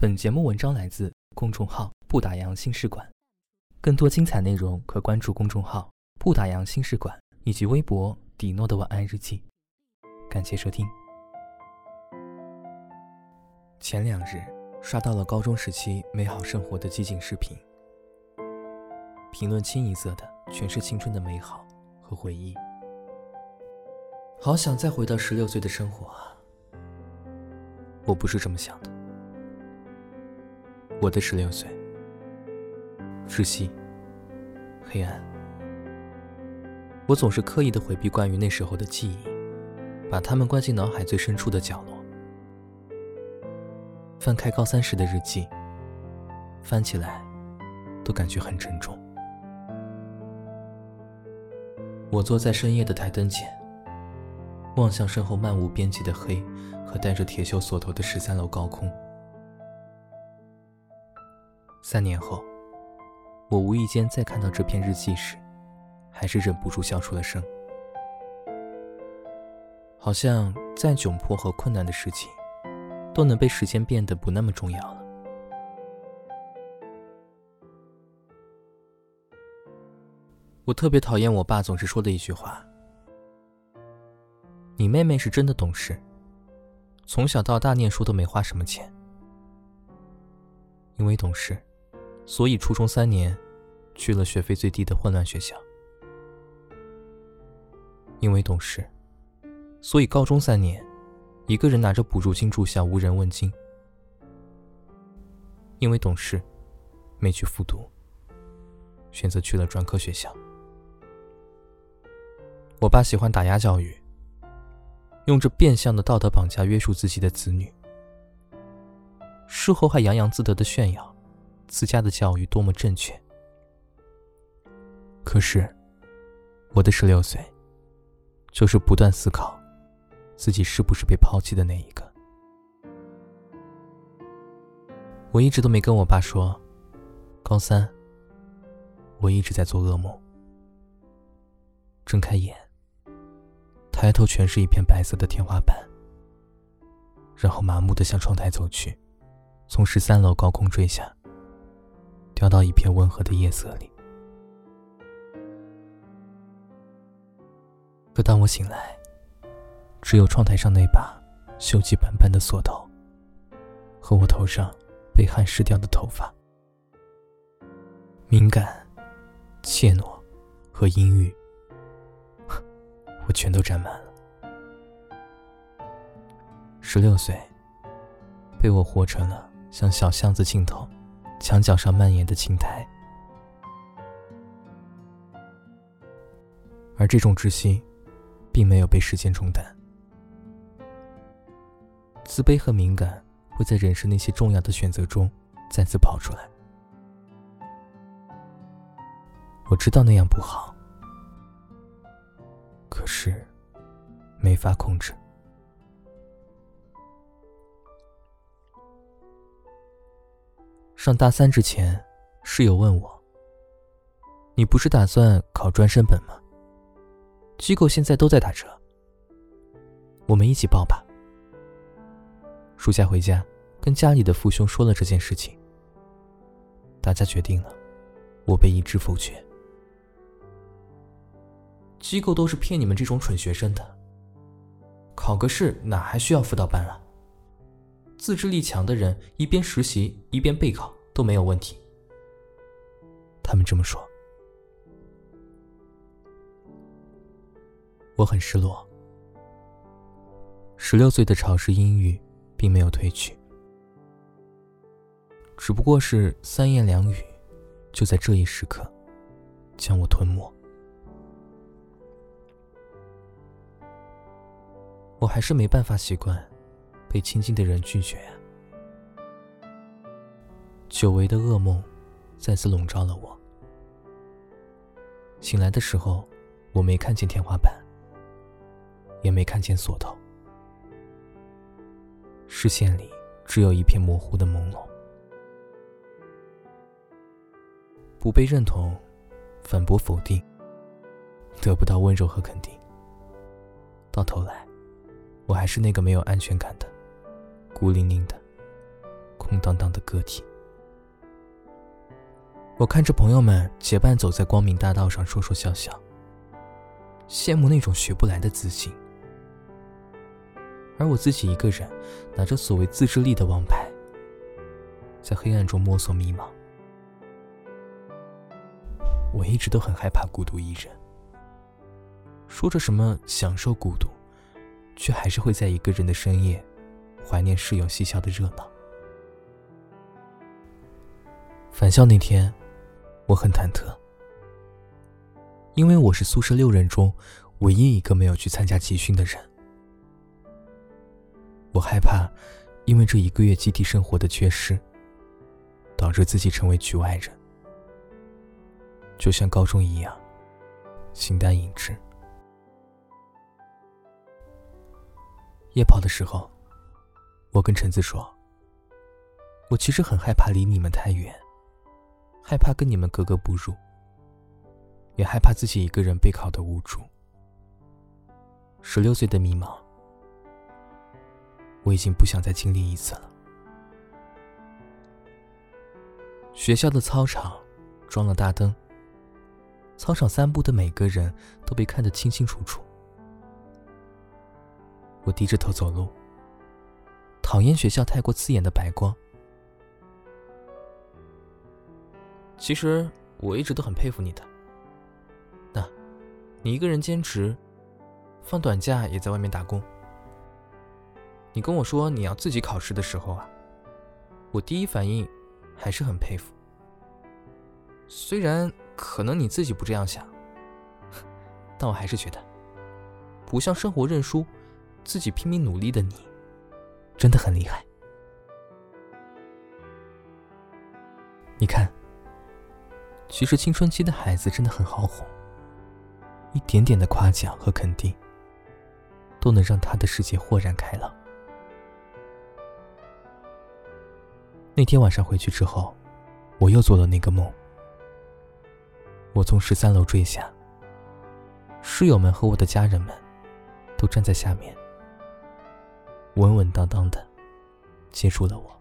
本节目文章来自公众号“不打烊新事馆”，更多精彩内容可关注公众号“不打烊新事馆”以及微博“迪诺的晚安日记”。感谢收听。前两日刷到了高中时期美好生活的集锦视频，评论清一色的全是青春的美好和回忆，好想再回到十六岁的生活啊！我不是这么想的。我的十六岁，窒息，黑暗。我总是刻意的回避关于那时候的记忆，把它们关进脑海最深处的角落。翻开高三时的日记，翻起来都感觉很沉重。我坐在深夜的台灯前，望向身后漫无边际的黑和带着铁锈锁头的十三楼高空。三年后，我无意间再看到这篇日记时，还是忍不住笑出了声。好像再窘迫和困难的事情，都能被时间变得不那么重要了。我特别讨厌我爸总是说的一句话：“你妹妹是真的懂事，从小到大念书都没花什么钱，因为懂事。”所以初中三年，去了学费最低的混乱学校。因为懂事，所以高中三年，一个人拿着补助金住校，无人问津。因为懂事，没去复读，选择去了专科学校。我爸喜欢打压教育，用着变相的道德绑架约束自己的子女，事后还洋洋自得的炫耀。自家的教育多么正确，可是，我的十六岁，就是不断思考，自己是不是被抛弃的那一个。我一直都没跟我爸说，高三，我一直在做噩梦。睁开眼，抬头全是一片白色的天花板，然后麻木的向窗台走去，从十三楼高空坠下。掉到一片温和的夜色里。可当我醒来，只有窗台上那把锈迹斑斑的锁头，和我头上被汗湿掉的头发。敏感、怯懦和阴郁，我全都占满了。十六岁，被我活成了像小巷子尽头。墙角上蔓延的青苔，而这种窒息，并没有被时间冲淡。自卑和敏感会在人生那些重要的选择中再次跑出来。我知道那样不好，可是没法控制。上大三之前，室友问我：“你不是打算考专升本吗？机构现在都在打折，我们一起报吧。”暑假回家，跟家里的父兄说了这件事情，大家决定了，我被一致否决。机构都是骗你们这种蠢学生的，考个试哪还需要辅导班啊？自制力强的人，一边实习一边备考都没有问题。他们这么说，我很失落。十六岁的潮湿阴郁并没有褪去，只不过是三言两语，就在这一时刻将我吞没。我还是没办法习惯。被亲近的人拒绝，久违的噩梦再次笼罩了我。醒来的时候，我没看见天花板，也没看见锁头，视线里只有一片模糊的朦胧。不被认同，反驳否定，得不到温柔和肯定，到头来，我还是那个没有安全感的。孤零零的，空荡荡的个体。我看着朋友们结伴走在光明大道上，说说笑笑，羡慕那种学不来的自信。而我自己一个人拿着所谓自制力的王牌，在黑暗中摸索迷茫。我一直都很害怕孤独一人，说着什么享受孤独，却还是会在一个人的深夜，怀念室友嬉笑的热闹。返校那天。我很忐忑，因为我是宿舍六人中唯一一个没有去参加集训的人。我害怕，因为这一个月集体生活的缺失，导致自己成为局外人，就像高中一样，形单影只。夜跑的时候，我跟橙子说：“我其实很害怕离你们太远。”害怕跟你们格格不入，也害怕自己一个人备考的无助。十六岁的迷茫，我已经不想再经历一次了。学校的操场装了大灯，操场散步的每个人都被看得清清楚楚。我低着头走路，讨厌学校太过刺眼的白光。其实我一直都很佩服你的。那，你一个人兼职，放短假也在外面打工。你跟我说你要自己考试的时候啊，我第一反应还是很佩服。虽然可能你自己不这样想，但我还是觉得，不向生活认输，自己拼命努力的你，真的很厉害。你看。其实青春期的孩子真的很好哄，一点点的夸奖和肯定，都能让他的世界豁然开朗。那天晚上回去之后，我又做了那个梦。我从十三楼坠下，室友们和我的家人们，都站在下面，稳稳当当的接住了我。